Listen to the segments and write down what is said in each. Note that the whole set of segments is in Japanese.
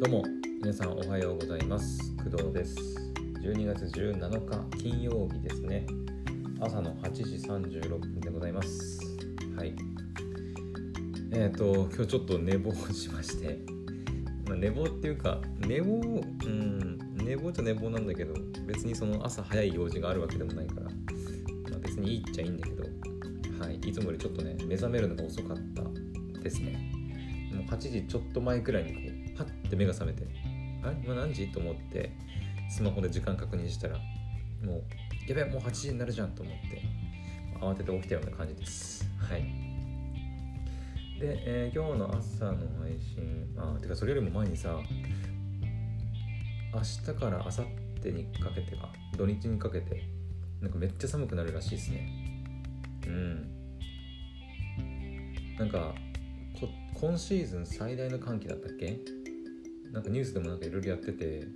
どうも皆さんおはようございます。工藤です。12月17日金曜日ですね。朝の8時36分でございます。はい。えっ、ー、と今日ちょっと寝坊しまして、まあ、寝坊っていうか寝坊うん寝坊っちゃ寝坊なんだけど別にその朝早い用事があるわけでもないから、まあ、別にいいっちゃいいんだけどはい。いつもよりちょっとね目覚めるのが遅かったですね。もう8時ちょっと前くらいにこうパッて目が覚めてあ今何時？と思ってスマホで時間確認したらもうやべえもう8時になるじゃんと思って慌てて起きたような感じです。はい。で、えー、今日の朝の配信あてかそれよりも前にさ明日から明後日にかけてか土日にかけてなんかめっちゃ寒くなるらしいですね。うん。なんか今シーズン最大の寒気だったっけ？なんかニュースでもなんかいろいろやってて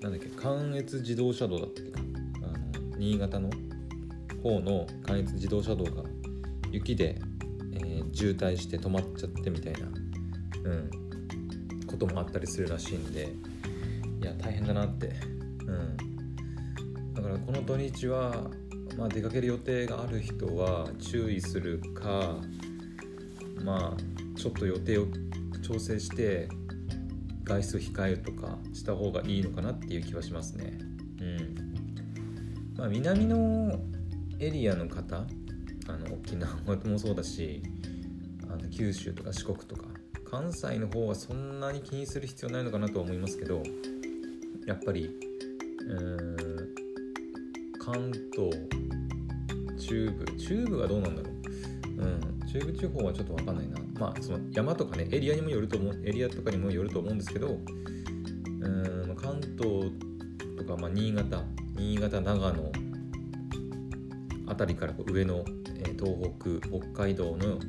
なんだっけ関越自動車道だったっけあの新潟の方の関越自動車道が雪で、えー、渋滞して止まっちゃってみたいな、うん、こともあったりするらしいんでいや大変だなって、うん、だからこの土日は、まあ、出かける予定がある人は注意するかまあちょっと予定を調整して外出控えるとかした方がいいのかなっていう気はしますね。うん。まあ、南のエリアの方あの沖縄もそうだしあの九州とか四国とか関西の方はそんなに気にする必要ないのかなとは思いますけどやっぱりうん関東中部中部はどうなんだろう。うん。中部地方はちょっと分かんないな。まあその山とかねエリアにもよると思うエリアとかにもよると思うんですけどうん関東とか、まあ、新潟新潟長野辺りから上の、えー、東北北海道の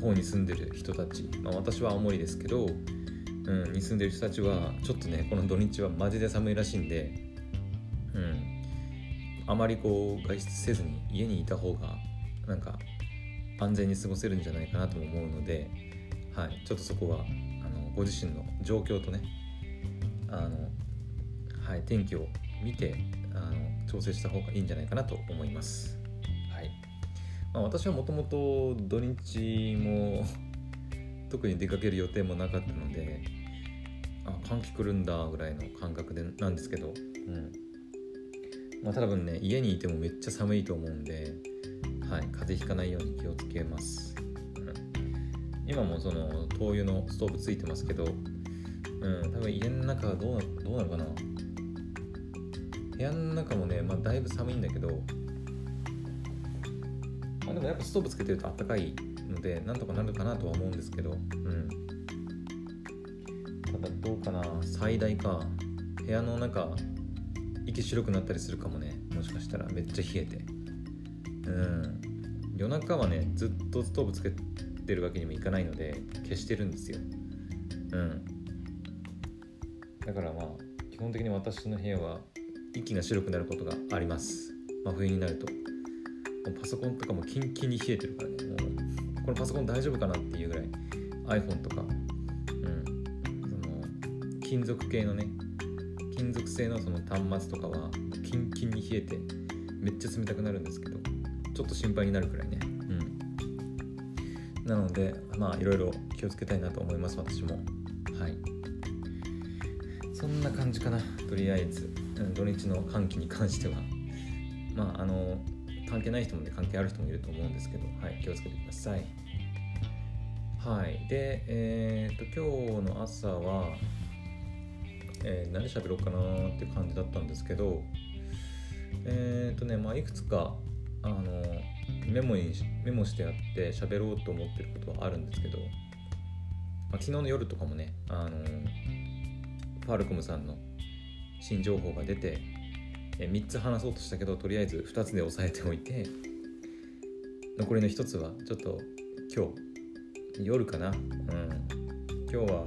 方に住んでる人たち、まあ、私は青森ですけど、うん、に住んでる人たちはちょっとねこの土日はマジで寒いらしいんで、うん、あまりこう外出せずに家にいた方がなんか安全に過ごせるんじゃないかなとも思うので、はい、ちょっとそこはあのご自身の状況とねあの、はい、天気を見てあの調整した方がいいんじゃないかなと思います。はい。まあ、私はもともと土日も 特に出かける予定もなかったのであ寒気来るんだぐらいの感覚でなんですけど、うん。まあ、多分ね家にいてもめっちゃ寒いと思うんではい、風邪ひかないように気をつけます、うん、今もその灯油のストーブついてますけど、うん、多分家の中はどうなどうなるかな。部屋の中もね、まあ、だいぶ寒いんだけど、まあ、でもやっぱストーブつけてるとあったかいのでなんとかなるかなとは思うんですけど、うん、ただどうかな。最大か部屋の中息白くなったりするかもね。もしかしたらめっちゃ冷えて。うん。夜中はねずっとストーブつけてるわけにもいかないので消してるんですよ。うん。だからまあ基本的に私の部屋は息が白くなることがあります。真冬になると。もうパソコンとかもキンキンに冷えてるからね。もうこのパソコン大丈夫かなっていうぐらい。iPhone とか。うん。その金属系のね。金属製のその端末とかはキンキンに冷えてめっちゃ冷たくなるんですけど。ちょっと心配になるくらいね。うん。なのでまあいろいろ気をつけたいなと思います私も。はい。そんな感じかなとりあえず、土日の寒気に関しては。まああの関係ない人もね関係ある人もいると思うんですけどはい気をつけてください。はい。でえー、っと今日の朝はえー、何喋ろうかなっていう感じだったんですけどえー、っとねまあいくつかあのメモにメモしてあって喋ろうと思ってることはあるんですけど、まあ、昨日の夜とかもねあのファルコムさんの新情報が出てえ3つ話そうとしたけどとりあえず2つで押さえておいて残りの1つはちょっと今日夜かな、うん、今日は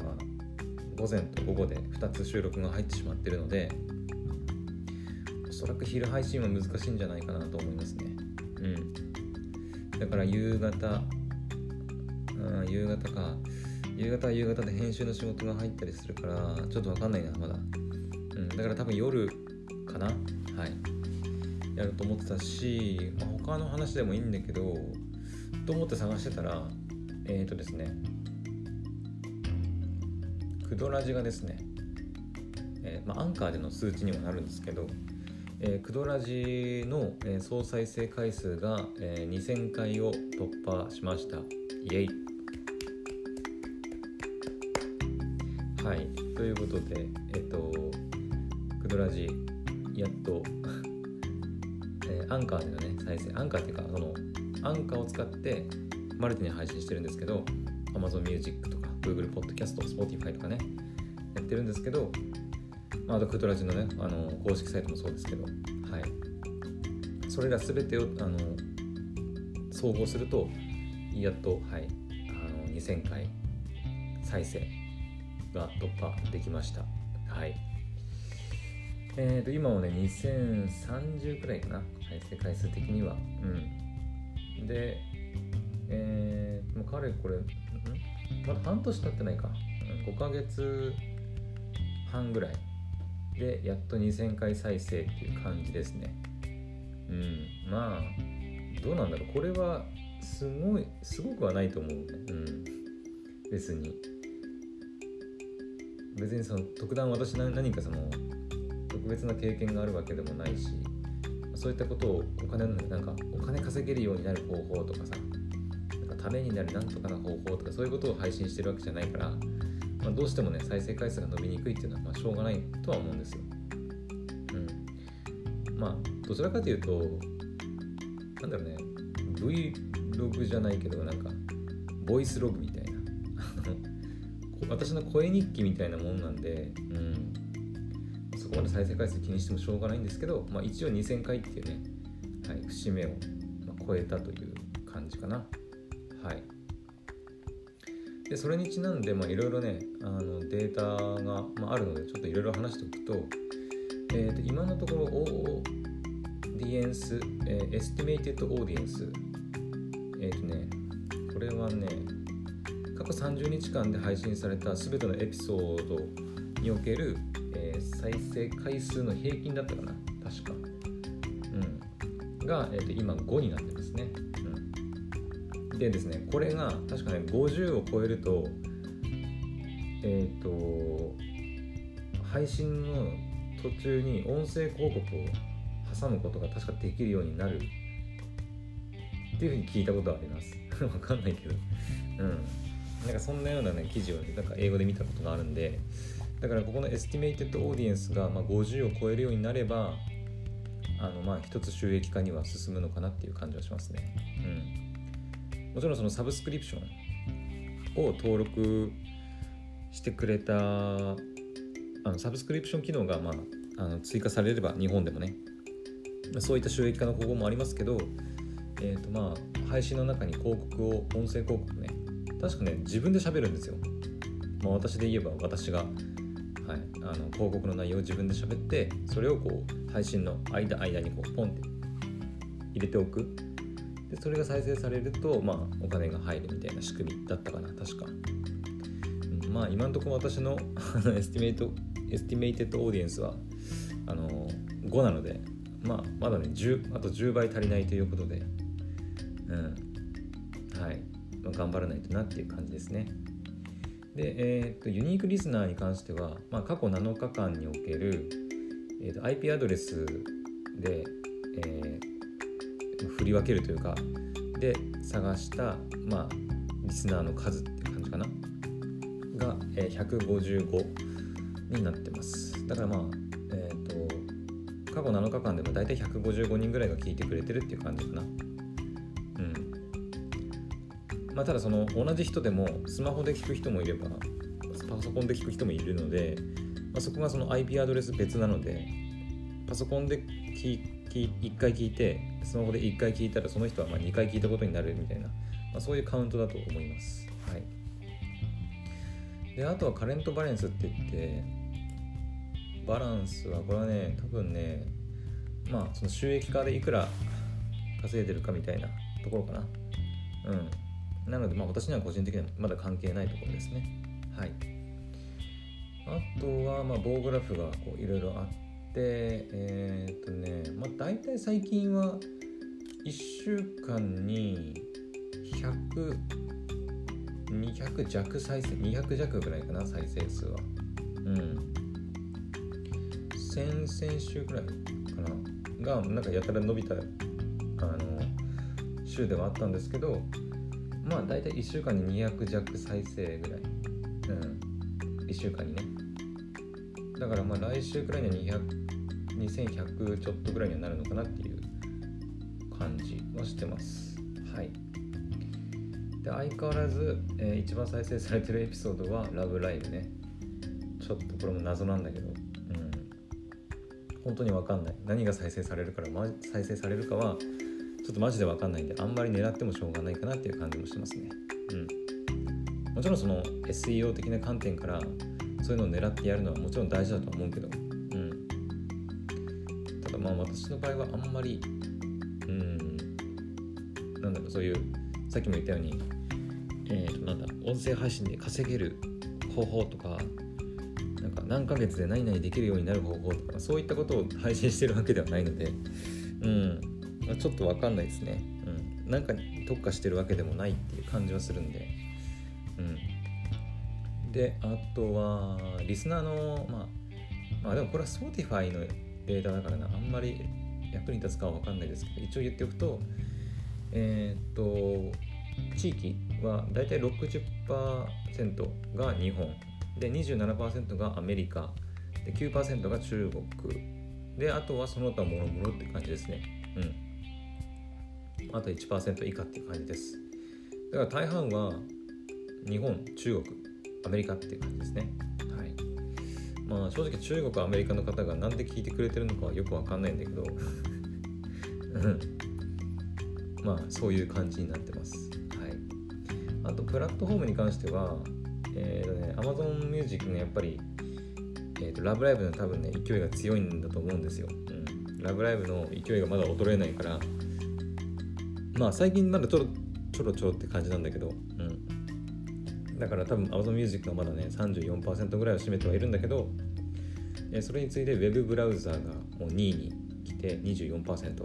午前と午後で2つ収録が入ってしまってるのでおそらく昼配信は難しいんじゃないかなと思いますね。だから夕方、うん、夕方か。夕方は夕方で編集の仕事が入ったりするからちょっと分かんないなまだ、うん、だから多分夜かな。はい。やると思ってたし、まあ、他の話でもいいんだけどと思って探してたらえっ、ー、とですね。クドラジがですね、えー、まあ、アンカーでの数値にはなるんですけど、えー、クドラジの、えー、総再生回数が、えー、2000回を突破しました。イエイ。はい。ということでえっ、とクドラジやっと えー、アンカーでのね再生アンカーっていうかそのアンカーを使ってマルティに配信してるんですけど Amazon Music とか Google Podcast、Spotify とかねやってるんですけど、あとクトラジのねあの公式サイトもそうですけどはい。それら全てをあの総合するとやっとはいあの2000回再生が突破できました。はい。えーと今はね2030くらいかな再生回数的には。うん。でえー、もうかれこれまだ半年経ってないか。5ヶ月半ぐらいでやっと2000回再生っていう感じですね。うんまあどうなんだろう。これはすごいすごくはないと思ううん。別に。別にその特段私何かその特別な経験があるわけでもないしそういったことをお金のなんかお金稼げるようになる方法とかさなんかためになるなんとかな方法とかそういうことを配信してるわけじゃないから、まあ、どうしてもね再生回数が伸びにくいっていうのはまあしょうがないとは思うんですよ。うん、まあどちらかというとなんだろうね Vlog じゃないけどなんかボイスログみたいな私の声日記みたいなもんなんで、うん、そこまで再生回数気にしてもしょうがないんですけど、まあ、一応2000回っていうね、はい、節目を超えたという感じかな。はいでそれにちなんでいろいろねあのデータが、まあ、あるのでちょっといろいろ話しておくと,、えーと、今のところオーディエンス、えー、 estimated audience えっ、ー、とねこれはね過去30日間で配信された全てのエピソードにおける、えー、再生回数の平均だったかな確か、うん、が、えーと今5になってますね。でですねこれが確かね50を超えるとえっ、ー、と配信の途中に音声広告を挟むことが確かできるようになるっていうふうに聞いたことはあります。わかんないけど。うん。なんかそんなようなね記事をねなんか英語で見たことがあるんで。だからここの estimated audience がま50を超えるようになればあのまあ一つ収益化には進むのかなっていう感じはしますね。うん。もちろんそのサブスクリプションを登録してくれたあのサブスクリプション機能が、まあ、あの追加されれば日本でもねそういった収益化の方法もありますけど、えーとまあ、配信の中に広告を音声広告ね確かね自分で喋るんですよ、まあ、私で言えば私が、はい、あの広告の内容を自分で喋ってそれをこう配信の間間にこうポンって入れておく。でそれが再生されると、まあ、お金が入るみたいな仕組みだったかな確か、うん、まあ今のところ私の estimate estimated audience はあの5なので、まあ、まだね10あと10倍足りないということで、うん。はい。まあ、頑張らないとなっていう感じですね。で、えーと、ユニークリスナーに関しては、まあ、過去7日間における、えーと IP アドレスで、えー振り分けるというかで探したまあリスナーの数って感じかな。が、えー、155になってます。だからまあえっ、ー、と過去7日間でも大体155人ぐらいが聞いてくれてるっていう感じかな。うん。まあただその同じ人でもスマホで聞く人もいればパソコンで聞く人もいるので、まあ、そこがその IP アドレス別なのでパソコンで聞1回聞いてスマホで1回聞いたらその人はま2回聞いたことになるみたいな、まあ、そういうカウントだと思います。はい、であとはカレントバランスって言ってバランスはこれはね多分ねまあその収益化でいくら稼いでるかみたいなところかな。うん。なのでまあ私には個人的にはまだ関係ないところですねはいあとはまあ棒グラフがいろいろあってえー、っとねまあ大体最近は1週間に100 200弱再生200弱ぐらいかな再生数は。うん。先々週ぐらいかな。がなんかやたら伸びたあの週ではあったんですけどまあ大体1週間に200弱再生ぐらい。うん。1週間にね。だからまあ来週くらいには200 2100ちょっとぐらいにはなるのかなっていう感じはしてます。はい。で相変わらず、えー、一番再生されてるエピソードは「ラブライブ!」ね。ちょっとこれも謎なんだけど。うん。本当に分かんない。何が再生されるから、ま、再生されるかはちょっとマジで分かんないんであんまり狙ってもしょうがないかなっていう感じもしてますね。うん。もちろんその SEO 的な観点からそういうのを狙ってやるのはもちろん大事だと思うけど。あ私の場合はあんまりうんなんだろうそういうさっきも言ったようにえー、となんだ音声配信で稼げる方法とかなんか何ヶ月で何々できるようになる方法とかそういったことを配信してるわけではないのでうんまちょっと分かんないですね、うん、なんかに特化してるわけでもないっていう感じはするんでうん。であとはリスナーのまあまあでもこれは Spotify のデータだからなあんまり役に立つかは分かんないですけど一応言っておくとえー、っと地域はだいたい60%が日本。で27%がアメリカ。で9%が中国。であとはその他もろもろって感じですね。うん。あと1%以下って感じです。だから大半は日本中国アメリカっていう感じですね。まあ正直中国アメリカの方が何で聞いてくれてるのかはよくわかんないんだけど。まあそういう感じになってます。はい。あとプラットフォームに関してはえ、ー、とね Amazon Music ねやっぱりえーと、ラブライブの多分ね勢いが強いんだと思うんですよ、うん、ラブライブの勢いがまだ衰えないから。まあ最近まだちょろちょろちょろって感じなんだけど、うん、だから多分 Amazon Music はまだね34%ぐらいを占めてはいるんだけど、え、それに次いで Web ブラウザーがもう2位に来て24%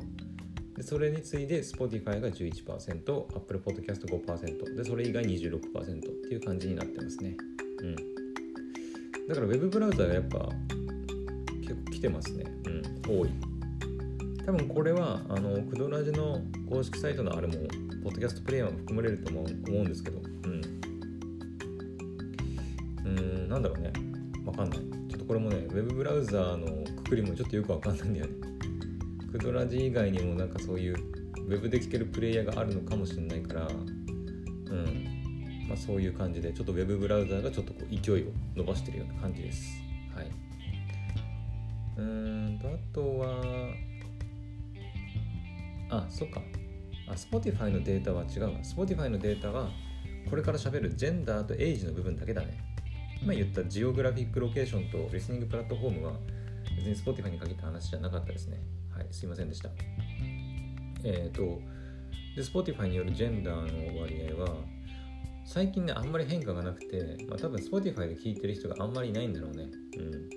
でそれに次いで Spotify が11%、Apple Podcast 5%でそれ以外26%っていう感じになってますね。うん。だから Web ブラウザーがやっぱ結構来てますね。うん。多い。多分これはあのクドラジの公式サイトのあれもポッドキャストプレイヤーも含まれると思うんですけど。うん。うんなんだろうね。わかんない。ちょっとこれもね Web ブラウザーのくくりもちょっとよくわかんないんだよね。クドラジ以外にもなんかそういう Web で聴けるプレイヤーがあるのかもしれないからうん。まあそういう感じでちょっと Web ブラウザーがちょっとこう勢いを伸ばしてるような感じです。はい。うんとあとはあそっか。あ Spotify のデータは違うわ。Spotify のデータはこれから喋るジェンダーとエイジの部分だけだね。今言ったジオグラフィックロケーションとリスニングプラットフォームは別に Spotify に限った話じゃなかったですね。はいすいませんでした。えっ、ー、とで Spotify によるジェンダーの割合は最近ねあんまり変化がなくて、まあ、多分 Spotify で聞いてる人があんまりいないんだろうね。うん。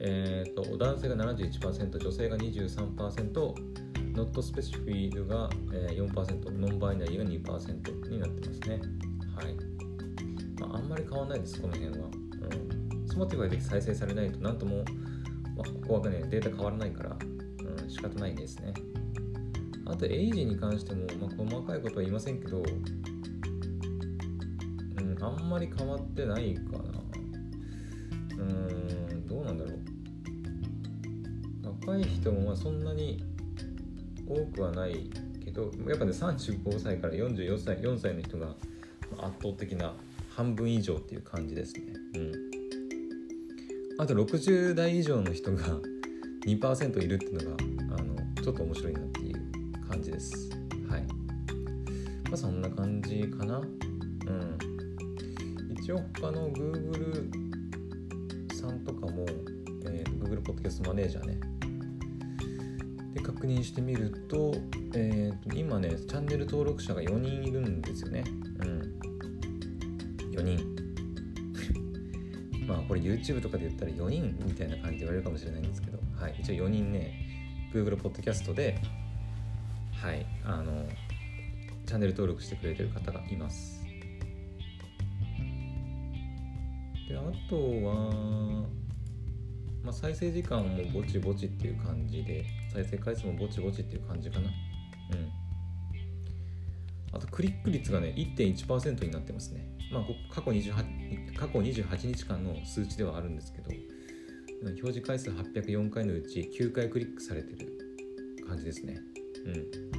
えっ、ー、と男性が71%女性が23% Not Specified が4%ノンバイナリーが2%になってますね。はい、変わんないですこの辺は、うん、Spotify で再生されないとなんとも、まあ、ここはねデータ変わらないから。うん仕方ないですね。あとエイジに関しても、まあ、細かいことは言いませんけどうんあんまり変わってないかな。うんどうなんだろう。若い人もまあそんなに多くはないけどやっぱね35歳から44歳4歳の人が圧倒的な半分以上っていう感じですね。うん。あと60代以上の人が2%いるっていうのがちょっと面白いなっていう感じです。はい。まあそんな感じかな。うん。一応他の Google さんとかも、えー、Google ポッドキャストマネージャーね。で各確認してみると,、えー、と今ねチャンネル登録者が4人いるんですよね。うん4人。まあこれ YouTube とかで言ったら4人みたいな感じで言われるかもしれないんですけど、はい、一応4人ね Google Podcast ではい。あのチャンネル登録してくれてる方がいます。であとは、まあ、再生時間もぼちぼちっていう感じで再生回数もぼちぼちっていう感じかな。うん。あとクリック率がね1.1%になってますね。まあ過去 28, 過去28日間の数値ではあるんですけど表示回数804回のうち9回クリックされてる感じですね。うん。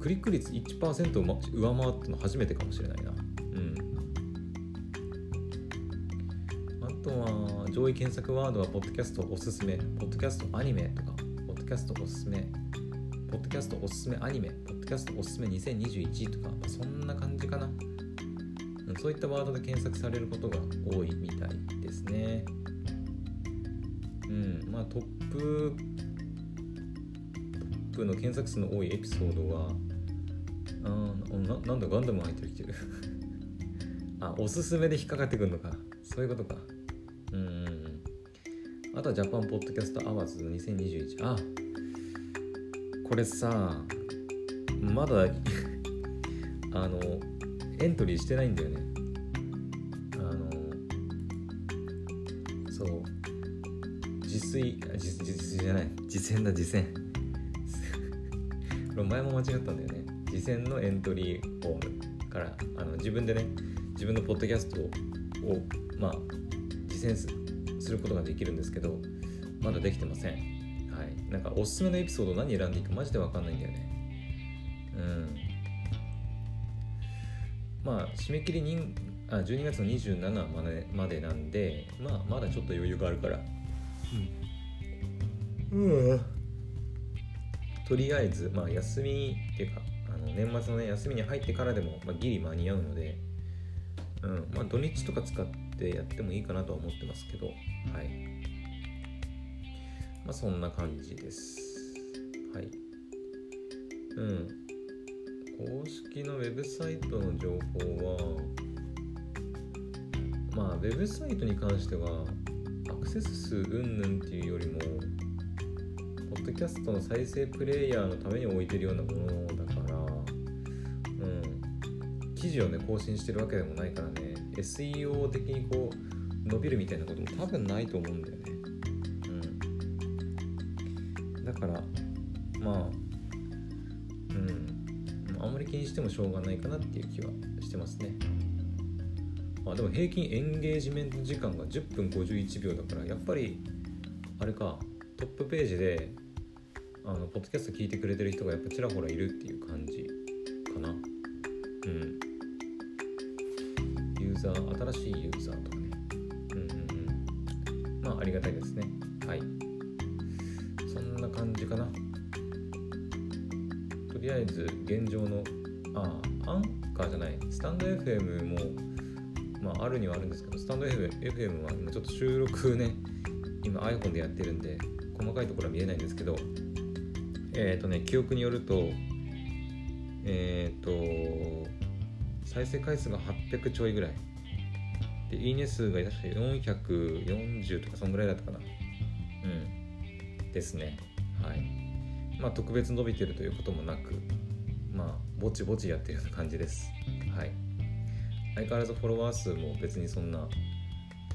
クリック率1%を上回ったの初めてかもしれないな。うん。あとは上位検索ワードはポッドキャストおすすめポッドキャストアニメとかポッドキャストおすすめ。ポッドキャストおすすめアニメポッドキャストおすすめ2021とか、まあ、そんな感じかな。そういったワードで検索されることが多いみたいですね。うんまあトップトップの検索数の多いエピソードはあななんだガンダム入ってきてる。あおすすめで引っかかってくるのか。そういうことか。うんあとは Japan Podcast Awards 2021あこれさまだ あのエントリーしてないんだよね。あのそう。自炊実実じゃない。自薦だ自薦 前も間違ったんだよね。自薦のエントリーフォームからあの自分でね自分のポッドキャストをまあセンスすることができるんですけどまだできてません。はい。なんかおすすめのエピソード何選んでいいかマジで分かんないんだよね。うん。まあ締め切りにあ12月の27までまでなんでまあまだちょっと余裕があるから。うん、うん、とりあえずまあ休みっていうかあの年末のね休みに入ってからでも、まあ、ギリ間に合うのでうん。まあ土日とか使ってってやってもいいかなとは思ってますけどはいまあそんな感じです。はい。うん。公式のウェブサイトの情報はまあウェブサイトに関してはアクセス数云々っていうよりもポッドキャストの再生プレイヤーのために置いてるようなものだからうん。記事をね更新してるわけでもないからね SEO 的にこう伸びるみたいなことも多分ないと思うんだよね。から、まあ、うん。あんまり気にしてもしょうがないかなっていう気はしてますね。あでも平均エンゲージメント時間が10分51秒だからやっぱりあれかトップページであのポッドキャスト聞いてくれてる人がやっぱちらほらいるっていう感じかな。うん。ユーザー新しいユーザーとかね。うんうんうん。まあありがたいですね。はい。感じかなとりあえず現状のあアンカーじゃないスタンド FM もまああるにはあるんですけどスタンド FM は今ちょっと収録ね今 iPhone でやってるんで細かいところは見えないんですけどえっ、ー、とね記憶によるとえっ、ー、と再生回数が800ちょいぐらいで、いいね数が確か440とかそんぐらいだったかな。うん。ですね。はい。まあ特別伸びてるということもなく、まあぼちぼちやってるような感じです。はい。相変わらずフォロワー数も別にそんな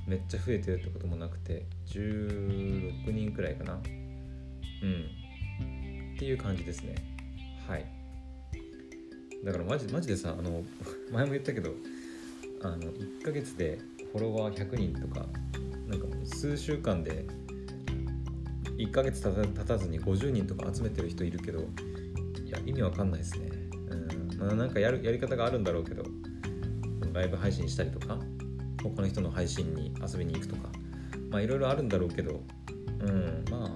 めっちゃ増えてるってこともなくて16人くらいかなうんっていう感じですねはいだからマジマジでさあの 前も言ったけどあの1ヶ月でフォロワー100人とかなんかもう数週間で1ヶ月経たずに50人とか集めてる人いるけどいや意味わかんないですね。うん。まあなんかやるやり方があるんだろうけどライブ配信したりとか他の人の配信に遊びに行くとかまあいろいろあるんだろうけどうん。まあ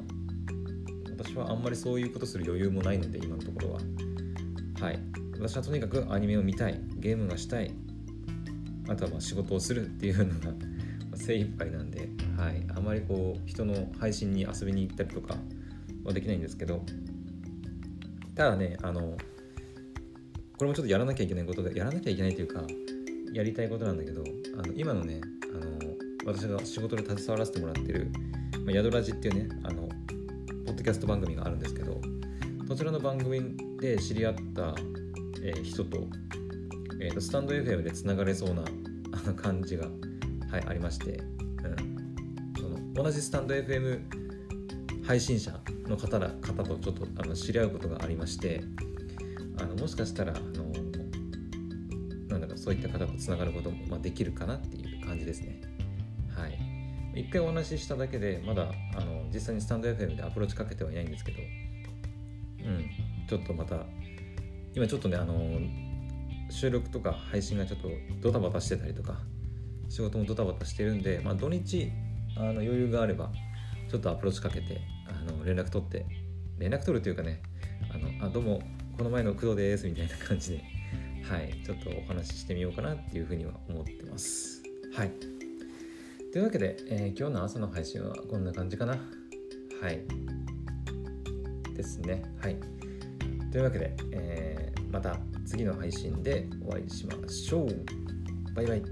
私はあんまりそういうことする余裕もないので今のところは。はい。私はとにかくアニメを見たい。ゲームがしたい。あとはまあ仕事をするっていうのが精一杯なんで、はい、まりこう人の配信に遊びに行ったりとかはできないんですけどただねあのこれもちょっとやらなきゃいけないことでやらなきゃいけないというかやりたいことなんだけどあの今のねあの私が仕事で携わらせてもらってる「まあ、ヤドラジ」っていうねあのポッドキャスト番組があるんですけどそちらの番組で知り合った、えー、人と,、えーと、スタンド FM でつながれそうな感じが、はい、ありまして、同じスタンド FM 配信者の方ら方とちょっとあの知り合うことがありましてあのもしかしたらあのなんだろうそういった方とつながることも、まあ、できるかなっていう感じですね。はい、一回お話ししただけでまだあの実際にスタンド FM でアプローチかけてはいないんですけど、うん、ちょっとまた今ちょっとねあの収録とか配信がちょっとドタバタしてたりとか仕事もドタバタしてるんで、まあ、土日あの余裕があればちょっとアプローチかけてあの連絡取って連絡取るというかねあのあどうもこの前の工藤ですみたいな感じで はいちょっとお話ししてみようかなっていうふうには思ってます。はい。というわけで、えー、今日の朝の配信はこんな感じかな。はい。ですね。はい。というわけで、えー、また次の配信でお会いしましょう。バイバイ。